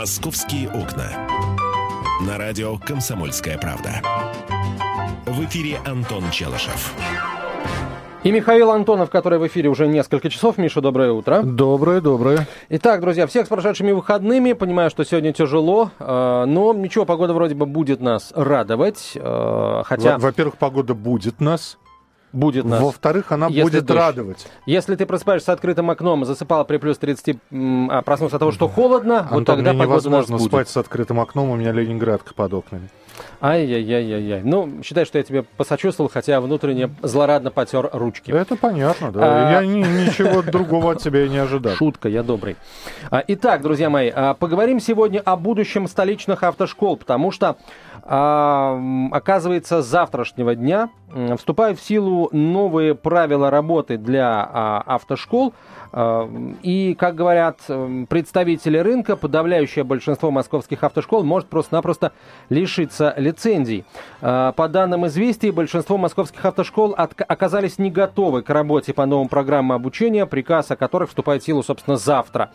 «Московские окна». На радио «Комсомольская правда». В эфире Антон Челышев. И Михаил Антонов, который в эфире уже несколько часов. Миша, доброе утро. Доброе, доброе. Итак, друзья, всех с прошедшими выходными. Понимаю, что сегодня тяжело, э, но ничего, погода вроде бы будет нас радовать. э, Хотя Во-первых, погода будет нас. Будет нас... Во-вторых, она если будет дождь. радовать. Если ты просыпаешься с открытым окном, засыпал при плюс 30, м, а проснулся от того, что холодно, вот Антон, тогда мне погода невозможно спать с открытым окном, у меня Ленинградка под окнами. Ай-яй-яй-яй-яй. Ну, считай, что я тебе посочувствовал, хотя внутренне злорадно потер ручки. Это понятно, да. А- Я ни- ничего другого от тебя и не ожидал. Шутка, я добрый. А, Итак, друзья мои, а, поговорим сегодня о будущем столичных автошкол, потому что, а, оказывается, с завтрашнего дня вступают в силу новые правила работы для автошкол. И, как говорят представители рынка, подавляющее большинство московских автошкол может просто-напросто лишиться лицензий. А, По данным известий, большинство московских автошкол оказались не готовы к работе по новым программам обучения, приказ о которых вступает в силу, собственно, завтра.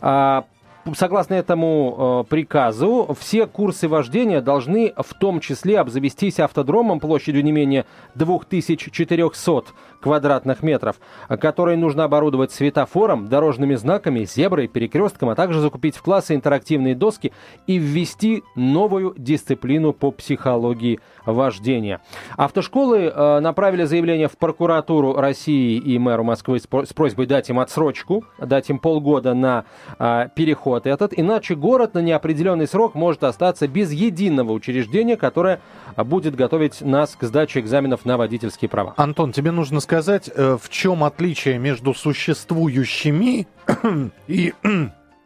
А, Согласно этому э, приказу, все курсы вождения должны в том числе обзавестись автодромом площадью не менее 2400 квадратных метров, который нужно оборудовать светофором, дорожными знаками, зеброй, перекрестком, а также закупить в классы интерактивные доски и ввести новую дисциплину по психологии вождения. Автошколы э, направили заявление в прокуратуру России и мэру Москвы с про- с просьбой дать им отсрочку, дать им полгода на э, переход этот, иначе город на неопределенный срок может остаться без единого учреждения, которое будет готовить нас к сдаче экзаменов на водительские права. Антон, тебе нужно сказать, э, в чем отличие между существующими и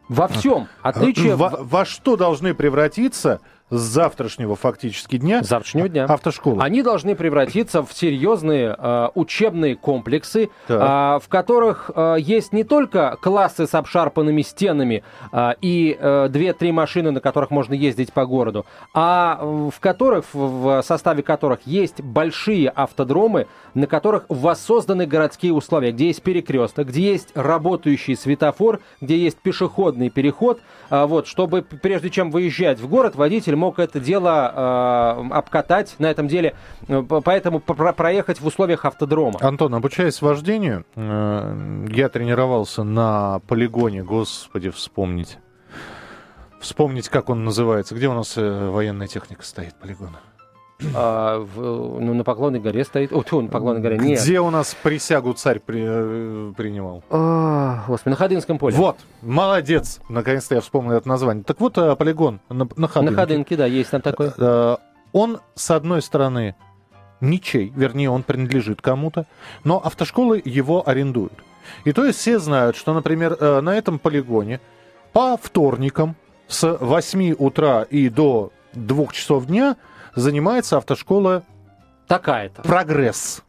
Во всем отличие во, во что должны превратиться с завтрашнего фактически дня с завтрашнего дня. автошколы. Они должны превратиться в серьезные э, учебные комплексы, э, в которых э, есть не только классы с обшарпанными стенами э, и э, две-три машины, на которых можно ездить по городу, а э, в которых, в- составе которых есть большие автодромы, на которых воссозданы городские условия, где есть перекресток, где есть работающий светофор, где есть пешеходный переход, а, вот, чтобы прежде чем выезжать в город, водитель мог это дело э, обкатать на этом деле, э, поэтому про- проехать в условиях автодрома. Антон, обучаясь вождению, э, я тренировался на полигоне, господи, вспомнить. Вспомнить, как он называется. Где у нас э, военная техника стоит, полигон? А, в- ну, на Поклонной горе стоит... О, тьфу, на Поклонной горе, нет. Где у нас присягу царь при- э, принимал? А, господи, на Ходынском поле. Вот, молодец. Наконец-то я вспомнил это название. Так вот, э, полигон на, на Ходынке. На Ходынке, да, есть там такой. Э, Он, с одной стороны, ничей, вернее, он принадлежит кому-то, но автошколы его арендуют. И то есть все знают, что, например, на этом полигоне по вторникам с 8 утра и до 2 часов дня занимается автошкола Такая-то. «Прогресс».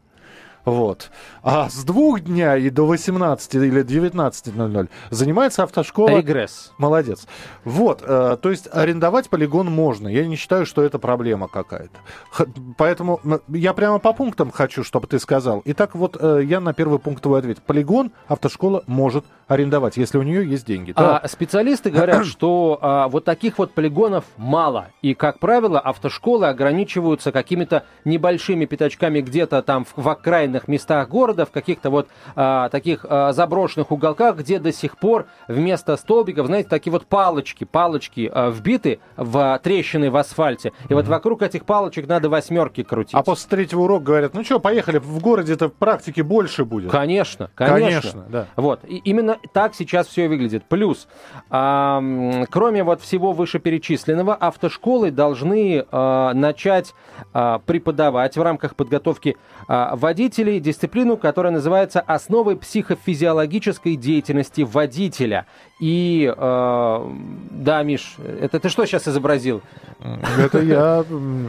Вот. А с двух дня и до 18 или 19.00 занимается автошкола Регресс. Молодец. Вот, э, то есть арендовать полигон можно. Я не считаю, что это проблема какая-то. Х- поэтому я прямо по пунктам хочу, чтобы ты сказал. Итак, вот э, я на первый пункт твой ответ. Полигон автошкола может арендовать, если у нее есть деньги. Да. А специалисты говорят, что а, вот таких вот полигонов мало. И, как правило, автошколы ограничиваются какими-то небольшими пятачками где-то там в, в окраинных местах города, в каких-то вот а, таких а, заброшенных уголках, где до сих пор вместо столбиков, знаете, такие вот палочки, палочки а, вбиты в трещины в асфальте. И вот вокруг этих палочек надо восьмерки крутить. А после третьего урока говорят, ну что, поехали, в городе-то практики больше будет. Конечно, конечно. Конечно, да. Вот, и именно так сейчас все выглядит. Плюс, а, кроме вот всего вышеперечисленного, автошколы должны а, начать а, преподавать в рамках подготовки а, водителей дисциплину, которая называется «Основы психофизиологической деятельности водителя». И, а, да, Миш, это ты что сейчас изобразил? Это я...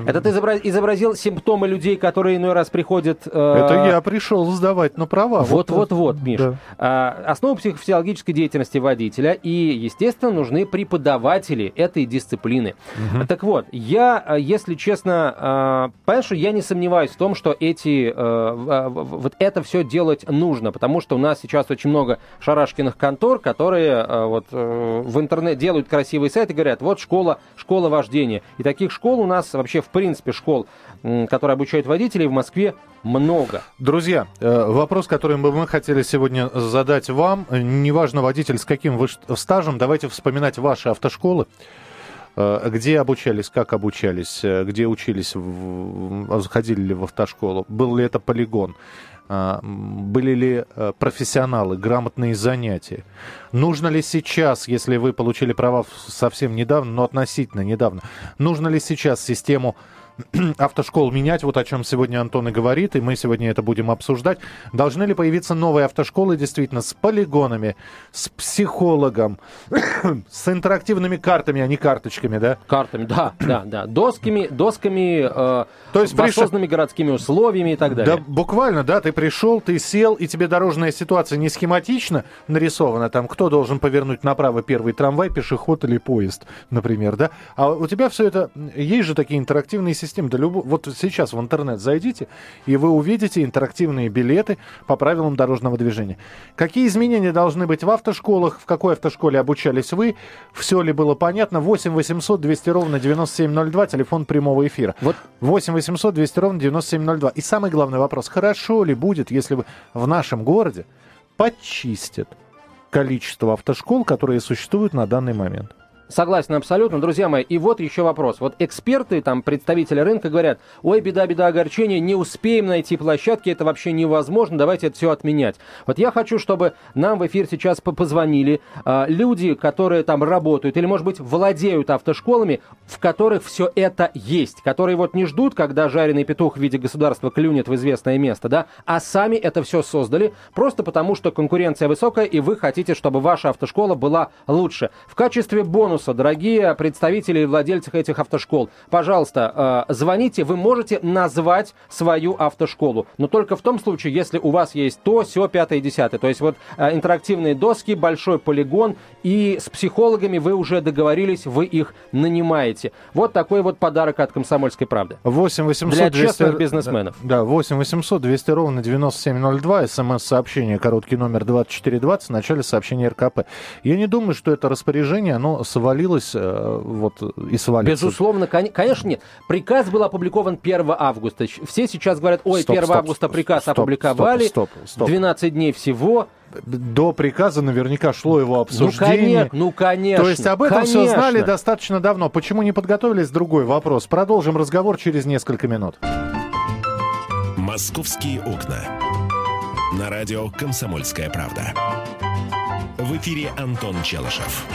Это ты изобра- изобразил симптомы людей, которые иной раз приходят... э, Это я пришел сдавать на права. вот, вот, вот, Миш. Да. А, Основа психофизиологической деятельности водителя и, естественно, нужны преподаватели этой дисциплины. Так вот, я, а, если честно, понимаешь, что я не сомневаюсь в том, что эти э, вот это все делать нужно, потому что у нас сейчас очень много шарашкиных контор, которые вот в интернет делают красивые сайты говорят, вот школа, школа вождения. И таких школ у нас вообще, в принципе, школ, которые обучают водителей в Москве много. Друзья, вопрос, который бы мы хотели сегодня задать вам, неважно водитель с каким вы стажем, давайте вспоминать ваши автошколы. Э, где обучались, как обучались, э, где учились, ходили ли в автошколу, был ли это полигон, э, были ли профессионалы, грамотные занятия. Нужно ли сейчас, если вы получили права совсем недавно, но относительно недавно, нужно ли сейчас систему автошкол менять, вот о чем сегодня Антон и говорит, и мы сегодня это будем обсуждать. Должны ли появиться новые автошколы действительно с полигонами, с психологом, с интерактивными картами, а не карточками, да? Картами, да, да, да. Досками, досками, э, То есть воссозданными городскими условиями и так далее. Да, буквально, да, ты пришел, ты сел, и тебе дорожная ситуация не схематично нарисована, там, кто должен повернуть направо первый трамвай, пешеход или поезд, например, да? А у тебя все это, есть же такие интерактивные системы, систем. Да любо... Вот сейчас в интернет зайдите, и вы увидите интерактивные билеты по правилам дорожного движения. Какие изменения должны быть в автошколах, в какой автошколе обучались вы, все ли было понятно? 8 800 200 ровно 9702, телефон прямого эфира. Вот. 8 800 200 ровно 9702. И самый главный вопрос, хорошо ли будет, если вы в нашем городе почистят количество автошкол, которые существуют на данный момент? Согласен абсолютно, друзья мои. И вот еще вопрос. Вот эксперты, там, представители рынка говорят, ой, беда, беда, огорчение, не успеем найти площадки, это вообще невозможно, давайте это все отменять. Вот я хочу, чтобы нам в эфир сейчас позвонили э, люди, которые там работают или, может быть, владеют автошколами, в которых все это есть, которые вот не ждут, когда жареный петух в виде государства клюнет в известное место, да, а сами это все создали, просто потому что конкуренция высокая, и вы хотите, чтобы ваша автошкола была лучше. В качестве бонуса бонуса, дорогие представители и владельцы этих автошкол, пожалуйста, э, звоните, вы можете назвать свою автошколу, но только в том случае, если у вас есть то, все, пятое, десятое. То есть вот э, интерактивные доски, большой полигон, и с психологами вы уже договорились, вы их нанимаете. Вот такой вот подарок от «Комсомольской правды». 8 800 Для 200... честных бизнесменов. Да, 8 800 200 ровно 9702, смс-сообщение, короткий номер 2420, в начале сообщения РКП. Я не думаю, что это распоряжение, оно свалилось э, вот и свалится. Безусловно, конечно, нет. Приказ был опубликован 1 августа. Все сейчас говорят, ой, стоп, 1 стоп, августа приказ стоп, опубликовали, стоп, стоп, стоп. 12 дней всего. До приказа наверняка шло его обсуждение. Ну, конечно. Ну, конечно То есть об этом конечно. все знали достаточно давно. Почему не подготовились? Другой вопрос. Продолжим разговор через несколько минут. «Московские окна». На радио «Комсомольская правда». В эфире Антон Челышев.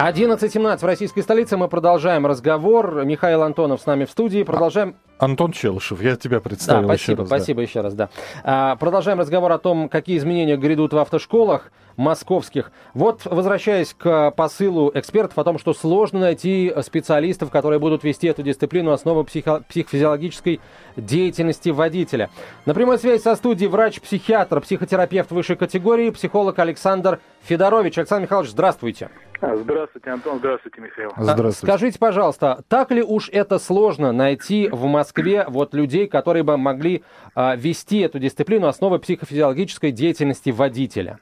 11.17 в российской столице. Мы продолжаем разговор. Михаил Антонов с нами в студии. Продолжаем... А, Антон Челышев, я тебя представил да, спасибо, еще раз. Спасибо да. еще раз, да. А, продолжаем разговор о том, какие изменения грядут в автошколах московских. Вот, возвращаясь к посылу экспертов о том, что сложно найти специалистов, которые будут вести эту дисциплину основы психо- психофизиологической деятельности водителя. На прямой связи со студией врач-психиатр, психотерапевт высшей категории, психолог Александр Федорович. Александр Михайлович, здравствуйте. Здравствуйте, Антон. Здравствуйте, Михаил. А, здравствуйте. Скажите, пожалуйста, так ли уж это сложно найти в Москве вот людей, которые бы могли а, вести эту дисциплину основы психофизиологической деятельности водителя?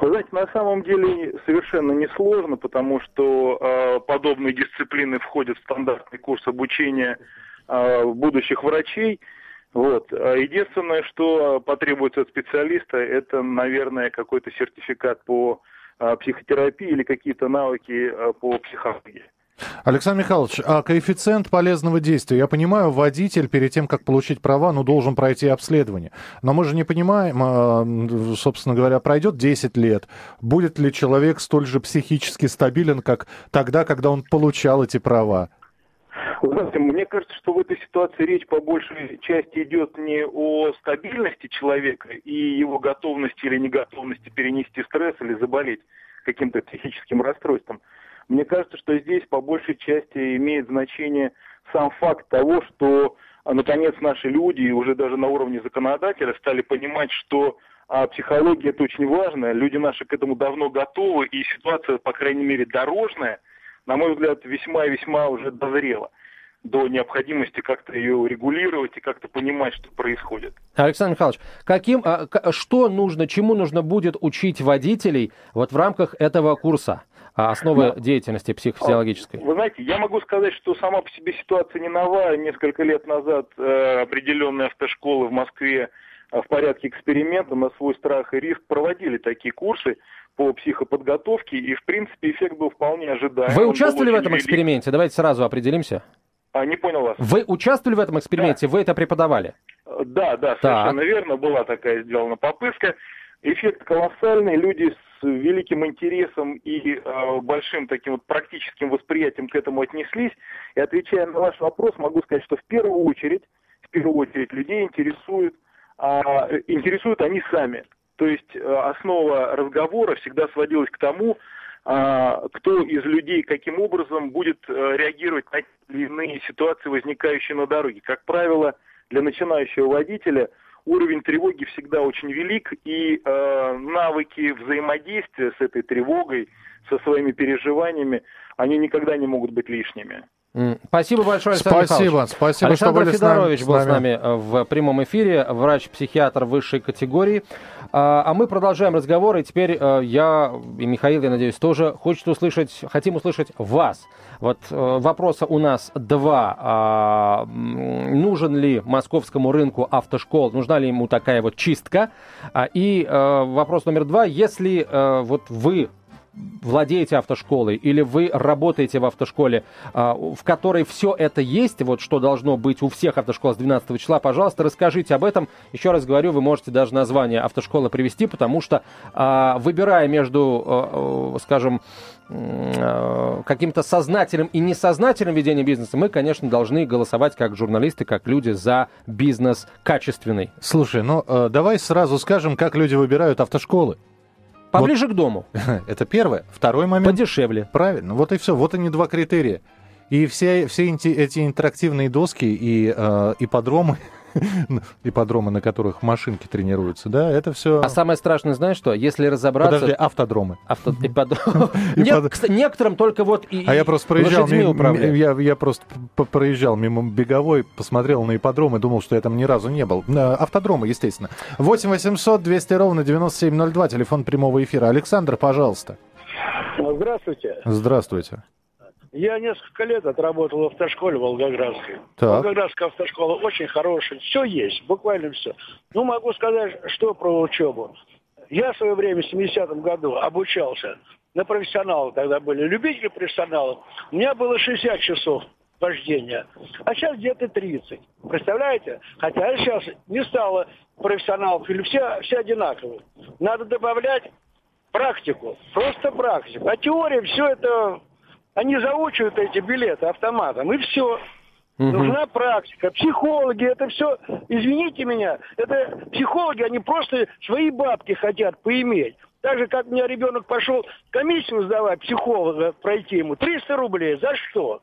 Вы знаете, на самом деле совершенно несложно, потому что э, подобные дисциплины входят в стандартный курс обучения э, будущих врачей. Вот. Единственное, что потребуется от специалиста, это, наверное, какой-то сертификат по а, психотерапии или какие-то навыки а, по психологии. Александр Михайлович, а коэффициент полезного действия? Я понимаю, водитель перед тем, как получить права, ну, должен пройти обследование. Но мы же не понимаем, а, собственно говоря, пройдет 10 лет, будет ли человек столь же психически стабилен, как тогда, когда он получал эти права? знаете, мне кажется, что в этой ситуации речь по большей части идет не о стабильности человека и его готовности или неготовности перенести стресс или заболеть каким-то психическим расстройством. Мне кажется, что здесь по большей части имеет значение сам факт того, что а, наконец наши люди, уже даже на уровне законодателя, стали понимать, что а психология это очень важно, люди наши к этому давно готовы, и ситуация, по крайней мере, дорожная, на мой взгляд, весьма и весьма уже дозрела. до необходимости как-то ее регулировать и как-то понимать, что происходит. Александр Михайлович, каким, а, что нужно, чему нужно будет учить водителей вот в рамках этого курса? А основы ну, деятельности психофизиологической? Вы знаете, я могу сказать, что сама по себе ситуация не новая. Несколько лет назад э, определенные автошколы в Москве э, в порядке эксперимента на свой страх и риск проводили такие курсы по психоподготовке, и, в принципе, эффект был вполне ожидаемый. Вы участвовали в этом велик. эксперименте? Давайте сразу определимся. А, не понял вас. Вы участвовали в этом эксперименте? Да. Вы это преподавали? Да, да, совершенно так. верно. Была такая сделана попытка. Эффект колоссальный. Люди с великим интересом и э, большим таким вот практическим восприятием к этому отнеслись. И отвечая на ваш вопрос, могу сказать, что в первую очередь, в первую очередь людей интересует, э, интересуют они сами. То есть э, основа разговора всегда сводилась к тому, а, кто из людей каким образом будет э, реагировать на иные ситуации, возникающие на дороге. Как правило, для начинающего водителя уровень тревоги всегда очень велик, и э, навыки взаимодействия с этой тревогой, со своими переживаниями, они никогда не могут быть лишними. Спасибо большое, Александр Спасибо, Михайлович. спасибо, Александр что были Федорович с нами, был с нами э, в прямом эфире, врач-психиатр высшей категории. А, а мы продолжаем разговор, и теперь э, я и Михаил, я надеюсь, тоже хочет услышать, хотим услышать вас. Вот э, вопроса у нас два. А, нужен ли московскому рынку автошкол, нужна ли ему такая вот чистка? А, и вопрос номер два. Если вот вы владеете автошколой или вы работаете в автошколе, а, в которой все это есть, вот что должно быть у всех автошкол с 12 числа, пожалуйста, расскажите об этом. Еще раз говорю, вы можете даже название автошколы привести, потому что а, выбирая между, а, скажем, каким-то сознательным и несознательным ведением бизнеса, мы, конечно, должны голосовать как журналисты, как люди за бизнес качественный. Слушай, ну давай сразу скажем, как люди выбирают автошколы. Поближе вот, к дому. Это первое. Второй момент. Подешевле. Правильно. Вот и все. Вот они два критерия. И все, все эти интерактивные доски и э, ипподромы, ипподромы, на которых машинки тренируются, да, это все... А самое страшное, знаешь что? Если разобраться... Подожди, автодромы. Авто... Некоторым только вот и А я просто проезжал я просто проезжал мимо беговой, посмотрел на ипподром и думал, что я там ни разу не был. Э, автодромы, естественно. 8 800 200 ровно 9702, телефон прямого эфира. Александр, пожалуйста. Здравствуйте. Здравствуйте. Я несколько лет отработал в автошколе Волгоградской. Так. Волгоградская автошкола очень хорошая. Все есть, буквально все. Ну, могу сказать, что про учебу. Я в свое время, в 70-м году, обучался на профессионалов, тогда были любители профессионалов. У меня было 60 часов вождения, а сейчас где-то 30. Представляете? Хотя сейчас не стало профессионалов, или все, все одинаковые. Надо добавлять практику, просто практику. А теория, все это они заучивают эти билеты автоматом, и все. Угу. Нужна практика. Психологи, это все, извините меня, это психологи, они просто свои бабки хотят поиметь. Так же, как у меня ребенок пошел комиссию сдавать, психолога пройти ему, 300 рублей. За что?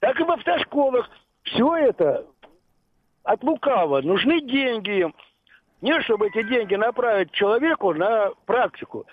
Так и в автошколах. Все это от лукава. Нужны деньги им. Не чтобы эти деньги направить человеку на практику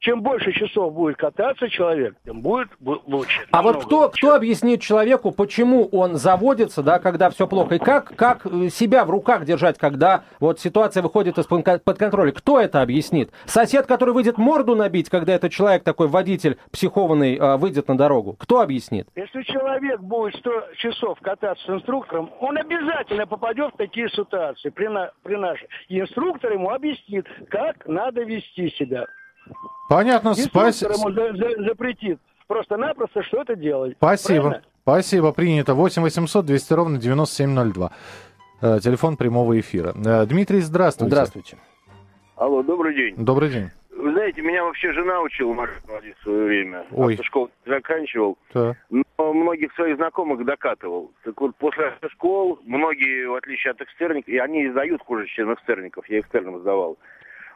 чем больше часов будет кататься человек, тем будет лучше. А вот кто, лучше. кто объяснит человеку, почему он заводится, да, когда все плохо, и как, как э, себя в руках держать, когда вот ситуация выходит из-под контроля? Кто это объяснит? Сосед, который выйдет морду набить, когда этот человек, такой водитель психованный, э, выйдет на дорогу? Кто объяснит? Если человек будет 100 часов кататься с инструктором, он обязательно попадет в такие ситуации при, на, при нашей. И инструктор ему объяснит, как надо вести себя. Понятно, спасибо. запретит просто-напросто что это делать. Спасибо. Правильно? Спасибо, принято. 8 800 200 ровно 9702. Э, телефон прямого эфира. Э, Дмитрий, здравствуйте. Здравствуйте. Алло, добрый день. Добрый день. Вы знаете, меня вообще жена учила машину водить в свое время. Ой. Автошколу заканчивал. Да. Но многих своих знакомых докатывал. Так вот, после автошкол многие, в отличие от экстерников, и они издают хуже, чем экстерников. Я экстерном сдавал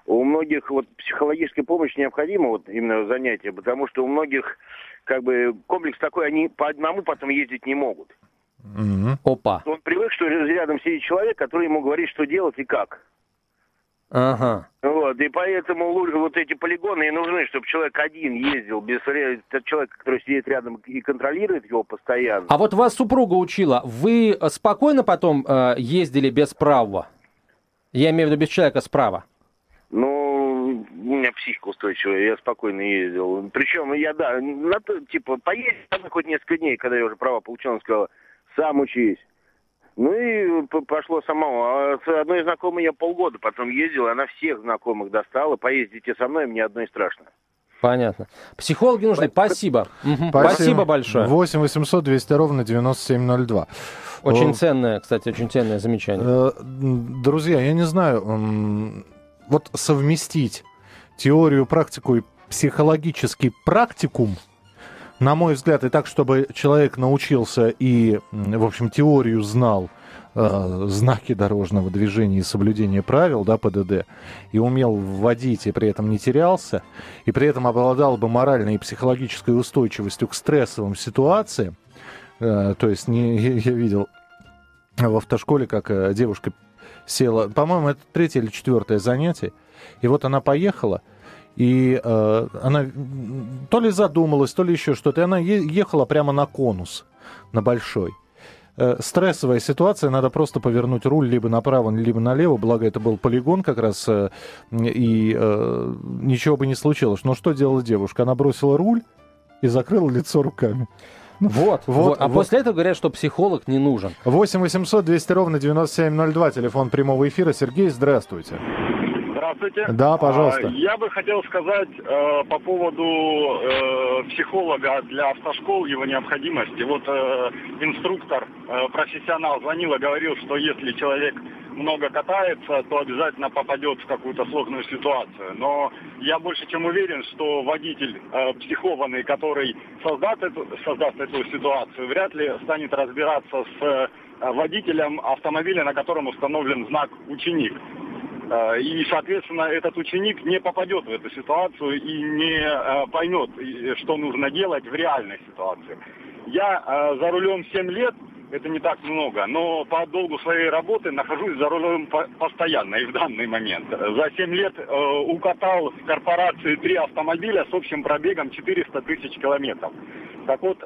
у многих вот психологическая помощь необходима, вот именно занятие, потому что у многих как бы комплекс такой, они по одному потом ездить не могут. Mm-hmm. Опа. Он привык, что рядом сидит человек, который ему говорит, что делать и как. Ага. Вот, и поэтому вот эти полигоны и нужны, чтобы человек один ездил, без человека, который сидит рядом и контролирует его постоянно. А вот вас супруга учила, вы спокойно потом э, ездили без права? Я имею в виду без человека справа. У меня психика устойчивая, я спокойно ездил. Причем я, да, на, типа, поездил хоть несколько дней, когда я уже права получил, он сказал, сам учись. Ну и пошло самому. А с одной знакомой я полгода потом ездил, она всех знакомых достала. Поездите со мной, мне одной страшно. Понятно. Психологи нужны. Спасибо. Спасибо. Спасибо большое. 8 800 200 ровно 9702. Очень ценное, кстати, очень ценное замечание. Э, друзья, я не знаю, вот совместить теорию, практику и психологический практикум – на мой взгляд, и так, чтобы человек научился и, в общем, теорию знал, э, знаки дорожного движения и соблюдения правил, да, ПДД, и умел вводить, и при этом не терялся, и при этом обладал бы моральной и психологической устойчивостью к стрессовым ситуациям, э, то есть не, я видел в автошколе, как э, девушка села, по-моему, это третье или четвертое занятие, и вот она поехала, и э, она то ли задумалась, то ли еще что-то. И она ехала прямо на конус, на большой. Э, стрессовая ситуация, надо просто повернуть руль либо направо, либо налево. Благо, это был полигон как раз, э, и э, ничего бы не случилось. Но что делала девушка? Она бросила руль и закрыла лицо руками. Вот, вот, вот. А вот. после этого говорят, что психолог не нужен. 8 800 200 ровно 9702, телефон прямого эфира. Сергей, здравствуйте. Здравствуйте. Да, пожалуйста. Я бы хотел сказать э, по поводу э, психолога для автошкол, его необходимости. Вот э, инструктор, э, профессионал звонил и говорил, что если человек много катается, то обязательно попадет в какую-то сложную ситуацию. Но я больше чем уверен, что водитель э, психованный, который создаст эту, создаст эту ситуацию, вряд ли станет разбираться с э, водителем автомобиля, на котором установлен знак «ученик». Э, и, соответственно, этот ученик не попадет в эту ситуацию и не э, поймет, что нужно делать в реальной ситуации. Я э, за рулем 7 лет, это не так много, но по долгу своей работы нахожусь за рулем постоянно и в данный момент. За 7 лет укатал в корпорации три автомобиля с общим пробегом 400 тысяч километров. Так вот,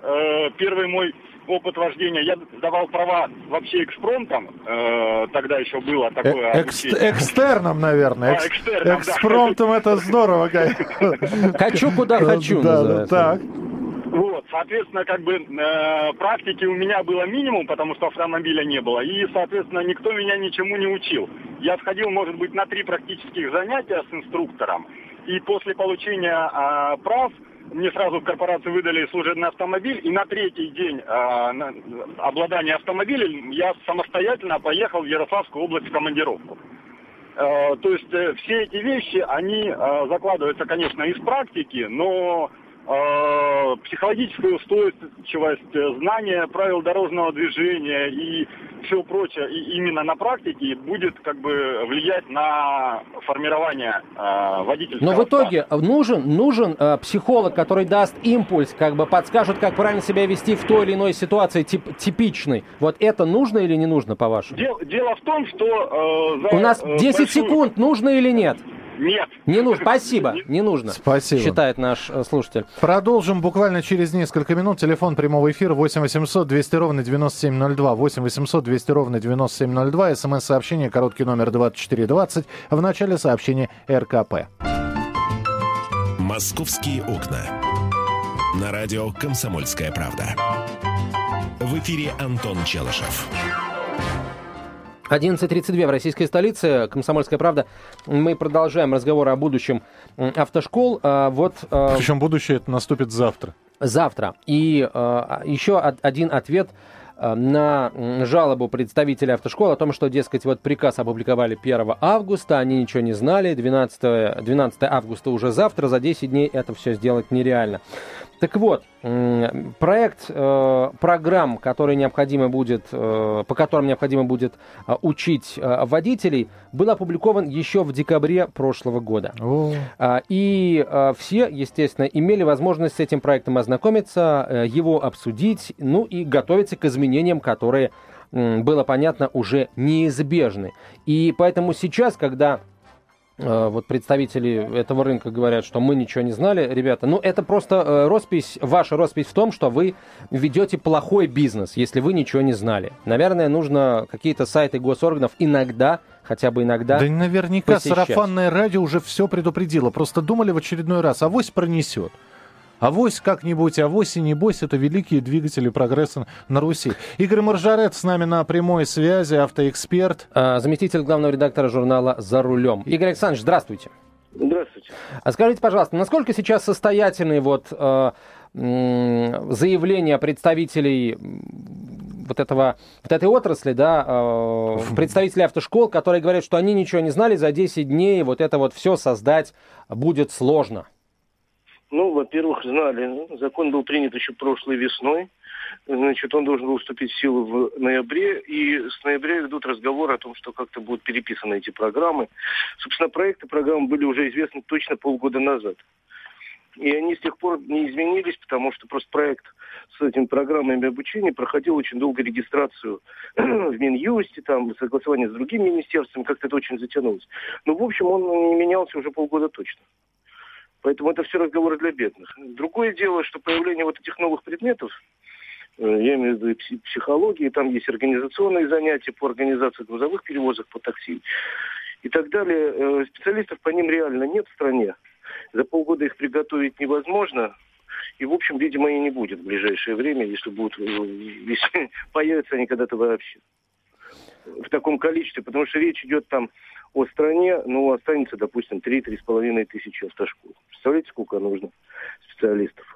первый мой опыт вождения. Я сдавал права вообще экспромтом, э, тогда еще было такое э Экс Экстерном, наверное. Экс а, экстерном, Экспромтом да. это здорово. Хочу куда хочу, да, так. Вот, соответственно, как бы э, практики у меня было минимум, потому что автомобиля не было, и, соответственно, никто меня ничему не учил. Я сходил, может быть, на три практических занятия с инструктором, и после получения э, прав мне сразу в корпорации выдали служебный автомобиль, и на третий день э, на, обладания автомобилем я самостоятельно поехал в Ярославскую область в командировку. Э, то есть э, все эти вещи, они э, закладываются, конечно, из практики, но психологическая устойчивость, знание правил дорожного движения и все прочее, и именно на практике будет как бы влиять на формирование э, водительского. Но в итоге нужен, нужен э, психолог, который даст импульс, как бы подскажет, как правильно себя вести в той или иной ситуации тип, типичной. Вот это нужно или не нужно, по-вашему? Дело, дело в том, что... Э, за, У нас 10 э, большую... секунд, нужно или нет? Нет. Не нужно. Спасибо. Не нужно. Спасибо. Считает наш э, слушатель. Продолжим буквально через несколько минут. Телефон прямого эфира 8 800 200 ровно 9702. 8 800 200 ровно 9702. СМС-сообщение, короткий номер 2420. В начале сообщения РКП. «Московские окна». На радио «Комсомольская правда». В эфире Антон Челышев. 11.32 в российской столице, Комсомольская правда. Мы продолжаем разговор о будущем автошкол. А, вот, а, Причем будущее это наступит завтра. Завтра. И а, еще один ответ на жалобу представителя автошкол о том, что, дескать, вот приказ опубликовали 1 августа, они ничего не знали, 12, 12 августа уже завтра, за 10 дней это все сделать нереально. Так вот, проект э, программ, который необходимо будет, э, по которым необходимо будет э, учить э, водителей, был опубликован еще в декабре прошлого года. О. Э, и все, естественно, имели возможность с этим проектом ознакомиться, его обсудить, ну и готовиться к изменениям, которые, было понятно, уже неизбежны. И поэтому сейчас, когда вот представители этого рынка говорят, что мы ничего не знали, ребята. Ну, это просто э, роспись, ваша роспись в том, что вы ведете плохой бизнес, если вы ничего не знали. Наверное, нужно какие-то сайты госорганов иногда, хотя бы иногда Да наверняка посещать. сарафанное радио уже все предупредило. Просто думали в очередной раз, авось пронесет. Авось как-нибудь, авось и небось, это великие двигатели прогресса на Руси. Игорь Маржарет с нами на прямой связи, автоэксперт. А, заместитель главного редактора журнала «За рулем». Игорь Александрович, здравствуйте. Здравствуйте. А скажите, пожалуйста, насколько сейчас состоятельны вот э, заявления представителей вот этого, вот этой отрасли, да, э, представителей автошкол, которые говорят, что они ничего не знали, за 10 дней вот это вот все создать будет сложно? Ну, во-первых, знали. Закон был принят еще прошлой весной. Значит, он должен был вступить в силу в ноябре, и с ноября ведут разговоры о том, что как-то будут переписаны эти программы. Собственно, проекты программ были уже известны точно полгода назад. И они с тех пор не изменились, потому что просто проект с этими программами обучения проходил очень долго регистрацию в Минюсте, там, согласование с другими министерствами, как-то это очень затянулось. Но, в общем, он не менялся уже полгода точно. Поэтому это все разговоры для бедных. Другое дело, что появление вот этих новых предметов, э, я имею в виду психологии, там есть организационные занятия по организации грузовых перевозок по такси и так далее. Э, специалистов по ним реально нет в стране. За полгода их приготовить невозможно. И, в общем, видимо, и не будет в ближайшее время, если будут, э, если появятся они когда-то вообще в таком количестве, потому что речь идет там о стране, ну, останется, допустим, 3-3,5 тысячи автошкол. Представляете, сколько нужно специалистов?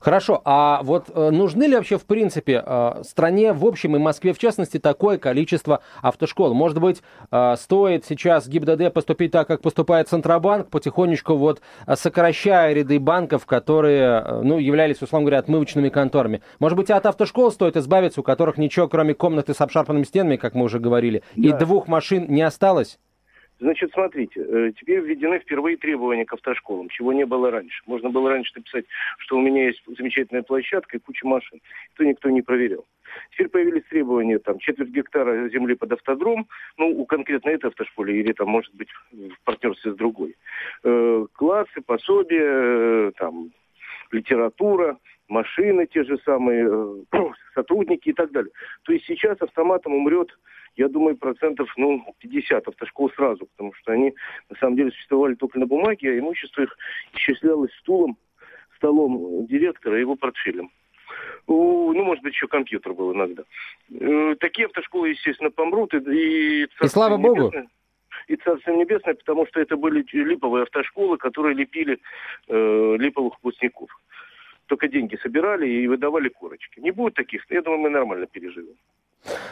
Хорошо, а вот э, нужны ли вообще в принципе э, стране в общем и Москве в частности такое количество автошкол? Может быть, э, стоит сейчас ГИБДД поступить так, как поступает Центробанк, потихонечку вот сокращая ряды банков, которые, ну, являлись, условно говоря, отмывочными конторами. Может быть, от автошкол стоит избавиться, у которых ничего, кроме комнаты с обшарпанными стенами, как мы уже говорили, да. и двух машин не осталось? Значит, смотрите, э, теперь введены впервые требования к автошколам, чего не было раньше. Можно было раньше написать, что у меня есть замечательная площадка и куча машин. Это никто не проверял. Теперь появились требования, там, четверть гектара земли под автодром, ну, у конкретно этой автошколы, или там, может быть, в партнерстве с другой. Э, классы, пособия, э, там, литература, машины те же самые, сотрудники и так далее. То есть сейчас автоматом умрет я думаю, процентов ну, 50 автошкол сразу, потому что они на самом деле существовали только на бумаге, а имущество их исчислялось стулом, столом директора и его портфелем. Ну, может быть, еще компьютер был иногда. Э, такие автошколы, естественно, помрут. И, и, и слава богу. И Царство Небесное, потому что это были липовые автошколы, которые лепили э, липовых выпускников. Только деньги собирали и выдавали корочки. Не будет таких, я думаю, мы нормально переживем.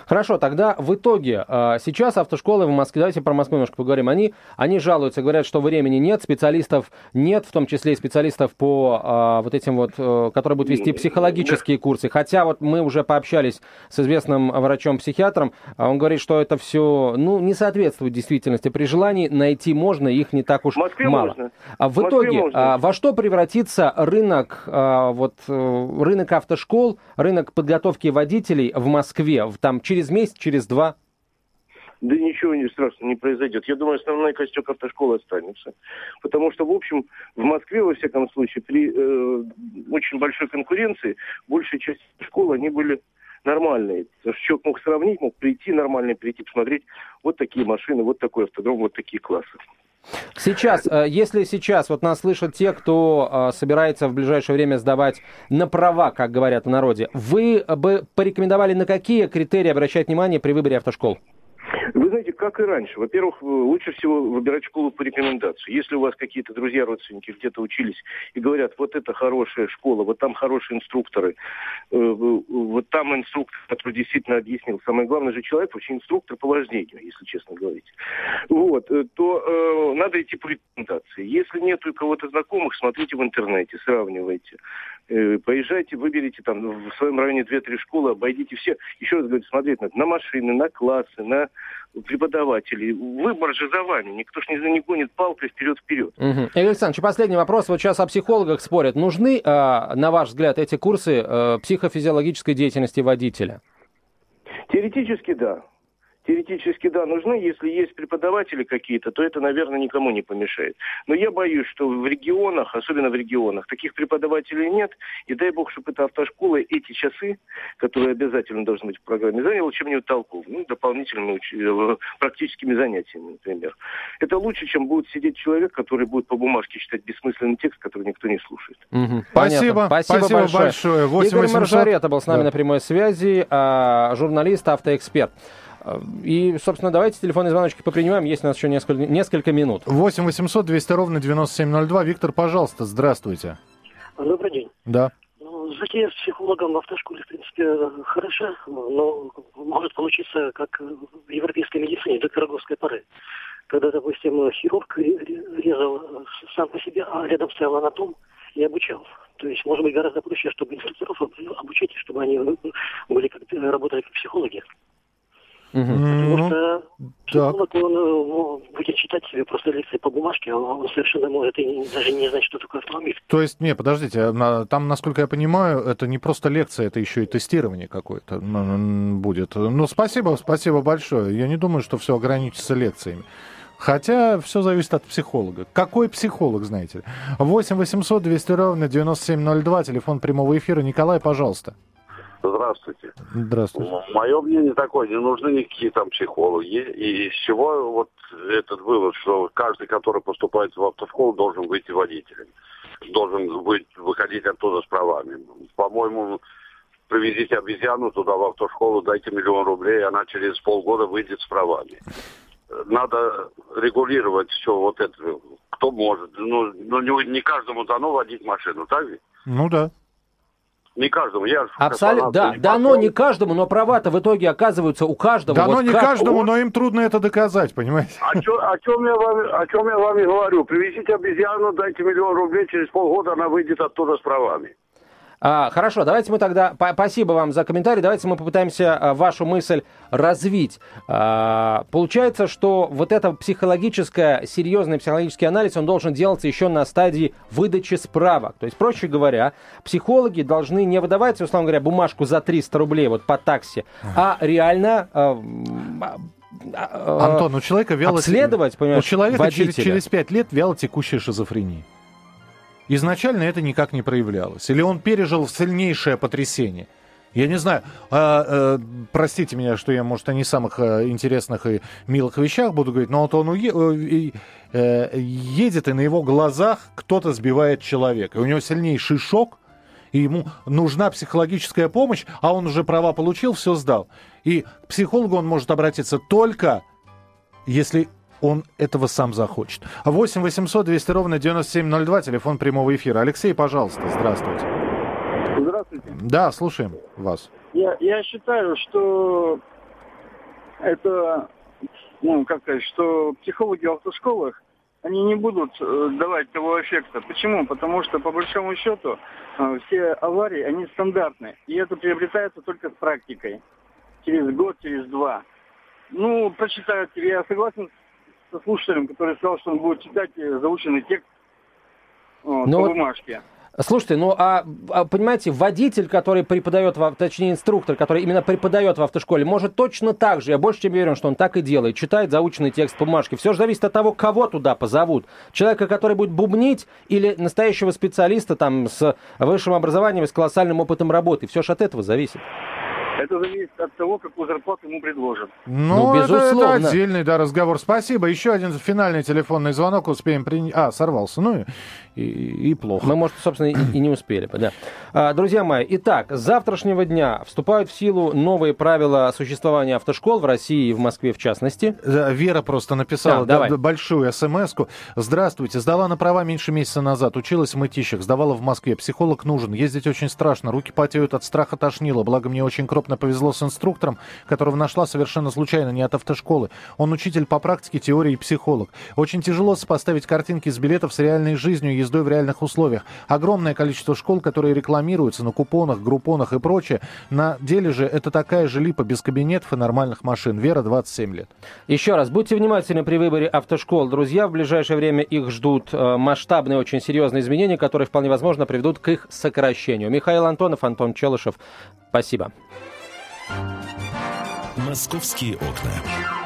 Хорошо, тогда в итоге, а, сейчас автошколы в Москве, давайте про Москву немножко поговорим, они, они жалуются, говорят, что времени нет, специалистов нет, в том числе и специалистов по а, вот этим вот, э, которые будут вести психологические курсы. Хотя вот мы уже пообщались с известным врачом-психиатром, а он говорит, что это все, ну, не соответствует действительности. При желании найти можно, их не так уж мало. Можно. А в, итоге, можно. во что превратится рынок, вот, э, рынок автошкол, рынок подготовки водителей в Москве, там через месяц, через два? Да ничего не страшного не произойдет. Я думаю, основной костюк автошколы останется. Потому что, в общем, в Москве, во всяком случае, при э, очень большой конкуренции, большая часть школ, они были нормальные. Человек мог сравнить, мог прийти нормально, прийти посмотреть вот такие машины, вот такой автодром, вот такие классы. Сейчас, э, если сейчас вот нас слышат те, кто э, собирается в ближайшее время сдавать на права, как говорят в народе, вы бы порекомендовали на какие критерии обращать внимание при выборе автошкол? Знаете, как и раньше. Во-первых, лучше всего выбирать школу по рекомендации. Если у вас какие-то друзья, родственники где-то учились и говорят, вот это хорошая школа, вот там хорошие инструкторы, э, вот там инструктор, который действительно объяснил. Самое главное же человек, вообще инструктор по вождению, если честно говорить. Вот, э, то э, надо идти по рекомендации. Если нет у кого-то знакомых, смотрите в интернете, сравнивайте. Э, поезжайте, выберите там в своем районе 2-3 школы, обойдите все. Еще раз говорю, смотреть надо на машины, на классы, на преподавателей. Выбор же за вами. Никто ж не, не гонит палкой вперед-вперед. Угу. Игорь Александрович, последний вопрос. Вот сейчас о психологах спорят. Нужны, э, на ваш взгляд, эти курсы э, психофизиологической деятельности водителя? Теоретически да. Теоретически, да, нужны. Если есть преподаватели какие-то, то это, наверное, никому не помешает. Но я боюсь, что в регионах, особенно в регионах, таких преподавателей нет. И дай бог, чтобы эта автошкола эти часы, которые обязательно должны быть в программе, заняла чем-нибудь толковым, ну, дополнительными уч... практическими занятиями, например. Это лучше, чем будет сидеть человек, который будет по бумажке читать бессмысленный текст, который никто не слушает. Угу. Спасибо. Спасибо, Спасибо большое. большое. 8 Игорь 800... Маржарета был с нами да. на прямой связи, а, журналист, автоэксперт. И, собственно, давайте телефонные звоночки попринимаем. Есть у нас еще несколько, несколько минут. 8 800 200 ровно 9702. Виктор, пожалуйста, здравствуйте. Добрый день. Да. Ну, затея с психологом в автошколе, в принципе, хороша, но может получиться, как в европейской медицине до пироговской поры. Когда, допустим, хирург резал сам по себе, а рядом стоял анатом и обучал. То есть, может быть, гораздо проще, чтобы инструкторов обучить, чтобы они были как, работали как психологи. Угу. Потому что психолог, он ну, будет читать себе просто лекции по бумажке, а он совершенно может и даже не знать, что такое автомобиль. То есть, не, подождите, там, насколько я понимаю, это не просто лекция, это еще и тестирование какое-то будет. Ну, спасибо, спасибо большое. Я не думаю, что все ограничится лекциями. Хотя все зависит от психолога. Какой психолог, знаете? 8 800 200 ровно 9702, телефон прямого эфира. Николай, пожалуйста. Здравствуйте. Здравствуйте. Мое мнение такое, не нужны никакие там психологи. И из чего вот этот вывод, что каждый, который поступает в автошколу, должен быть водителем. Должен быть, выходить оттуда с правами. По-моему, привезите обезьяну туда в автошколу, дайте миллион рублей, она через полгода выйдет с правами. Надо регулировать все вот это. Кто может. Ну, ну не, не каждому дано водить машину, так ведь? Ну да. Не каждому. Я Абсолютно, да. Не дано не каждому, но права-то в итоге оказываются у каждого. Дано вот не как... каждому, но им трудно это доказать, понимаете? О чем, о, чем я вам, о чем я вам и говорю. Привезите обезьяну, дайте миллион рублей, через полгода она выйдет оттуда с правами. А, хорошо, давайте мы тогда... Спасибо вам за комментарий. Давайте мы попытаемся а, вашу мысль развить. А, получается, что вот это психологическое, серьезный психологический анализ, он должен делаться еще на стадии выдачи справок. То есть, проще говоря, психологи должны не выдавать, условно говоря, бумажку за 300 рублей вот по такси, а реально а, Антон, у человека вяло... Обследовать, понимаешь, У человека через, через 5 лет вяло текущая шизофрения. Изначально это никак не проявлялось. Или он пережил сильнейшее потрясение. Я не знаю, а, а, простите меня, что я, может, о не самых а, интересных и милых вещах буду говорить, но вот он уе- э, э, едет, и на его глазах кто-то сбивает человека. И у него сильнейший шок, и ему нужна психологическая помощь, а он уже права получил, все сдал. И к психологу он может обратиться только, если он этого сам захочет. 8 800 200 ровно 9702, телефон прямого эфира. Алексей, пожалуйста, здравствуйте. Здравствуйте. Да, слушаем вас. Я, я считаю, что это, ну, как сказать, что психологи в автошколах, они не будут э, давать того эффекта. Почему? Потому что, по большому счету, э, все аварии, они стандартные. И это приобретается только с практикой. Через год, через два. Ну, прочитают, я согласен со слушателем, который сказал, что он будет читать э, заученный текст вот, ну, по бумажке. Слушайте, ну а, а понимаете, водитель, который преподает, в, точнее инструктор, который именно преподает в автошколе, может точно так же, я больше чем уверен, что он так и делает, читает заученный текст по бумажке. Все же зависит от того, кого туда позовут. Человека, который будет бубнить, или настоящего специалиста там с высшим образованием и с колоссальным опытом работы. Все же от этого зависит. Это зависит от того, какую зарплату ему предложат. Ну, ну безусловно. Это, это отдельный да, разговор. Спасибо. Еще один финальный телефонный звонок успеем принять. А, сорвался. Ну и, и плохо. Мы, может, собственно, и, и не успели бы, да. А, друзья мои, итак, с завтрашнего дня вступают в силу новые правила существования автошкол в России и в Москве в частности. Вера просто написала да, да, большую смс -ку. Здравствуйте. Сдала на права меньше месяца назад. Училась в Мытищах. Сдавала в Москве. Психолог нужен. Ездить очень страшно. Руки потеют от страха тошнило. Благо мне очень крупно крупно повезло с инструктором, которого нашла совершенно случайно, не от автошколы. Он учитель по практике, теории и психолог. Очень тяжело сопоставить картинки с билетов с реальной жизнью, ездой в реальных условиях. Огромное количество школ, которые рекламируются на купонах, группонах и прочее. На деле же это такая же липа без кабинетов и нормальных машин. Вера, 27 лет. Еще раз, будьте внимательны при выборе автошкол, друзья. В ближайшее время их ждут э, масштабные, очень серьезные изменения, которые вполне возможно приведут к их сокращению. Михаил Антонов, Антон Челышев. Спасибо. «Московские окна».